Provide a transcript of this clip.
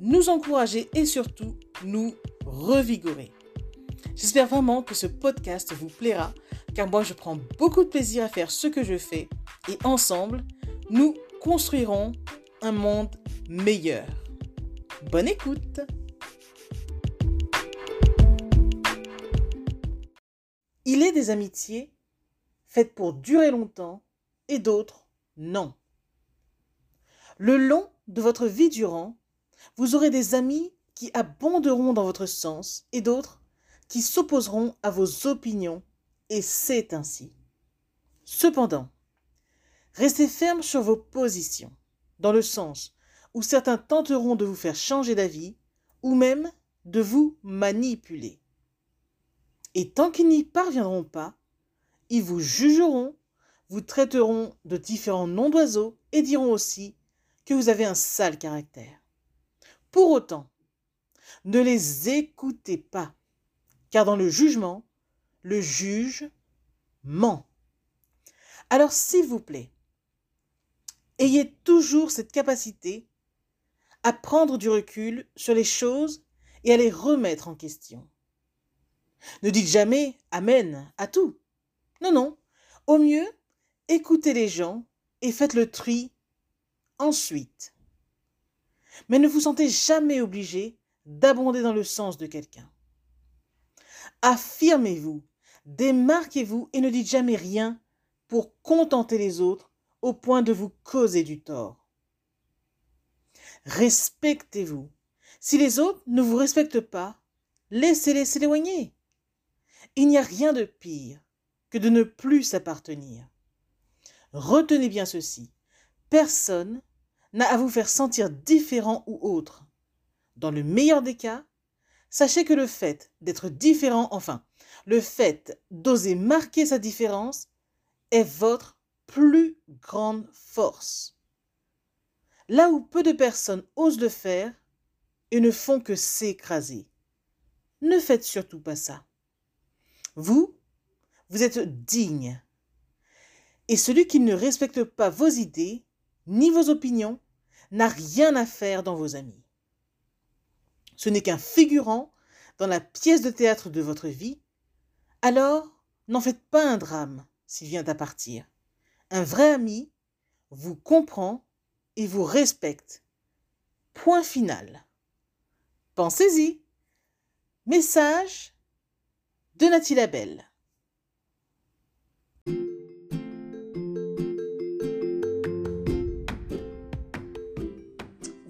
nous encourager et surtout nous revigorer. J'espère vraiment que ce podcast vous plaira car moi je prends beaucoup de plaisir à faire ce que je fais et ensemble, nous construirons un monde meilleur. Bonne écoute Il est des amitiés faites pour durer longtemps et d'autres non. Le long de votre vie durant, vous aurez des amis qui abonderont dans votre sens et d'autres qui s'opposeront à vos opinions, et c'est ainsi. Cependant, restez ferme sur vos positions, dans le sens où certains tenteront de vous faire changer d'avis ou même de vous manipuler. Et tant qu'ils n'y parviendront pas, ils vous jugeront, vous traiteront de différents noms d'oiseaux et diront aussi que vous avez un sale caractère. Pour autant, ne les écoutez pas, car dans le jugement, le juge ment. Alors s'il vous plaît, ayez toujours cette capacité à prendre du recul sur les choses et à les remettre en question. Ne dites jamais Amen à tout. Non, non. Au mieux, écoutez les gens et faites le tri ensuite. Mais ne vous sentez jamais obligé d'abonder dans le sens de quelqu'un. Affirmez-vous, démarquez-vous et ne dites jamais rien pour contenter les autres au point de vous causer du tort. Respectez-vous. Si les autres ne vous respectent pas, laissez-les s'éloigner. Il n'y a rien de pire que de ne plus s'appartenir. Retenez bien ceci. Personne n'a à vous faire sentir différent ou autre. Dans le meilleur des cas, sachez que le fait d'être différent, enfin, le fait d'oser marquer sa différence, est votre plus grande force là où peu de personnes osent le faire et ne font que s'écraser. Ne faites surtout pas ça. Vous, vous êtes digne. Et celui qui ne respecte pas vos idées, ni vos opinions, n'a rien à faire dans vos amis. Ce n'est qu'un figurant dans la pièce de théâtre de votre vie, alors n'en faites pas un drame s'il vient à partir. Un vrai ami vous comprend et vous respecte. Point final. Pensez-y. Message de Nathalie Labelle.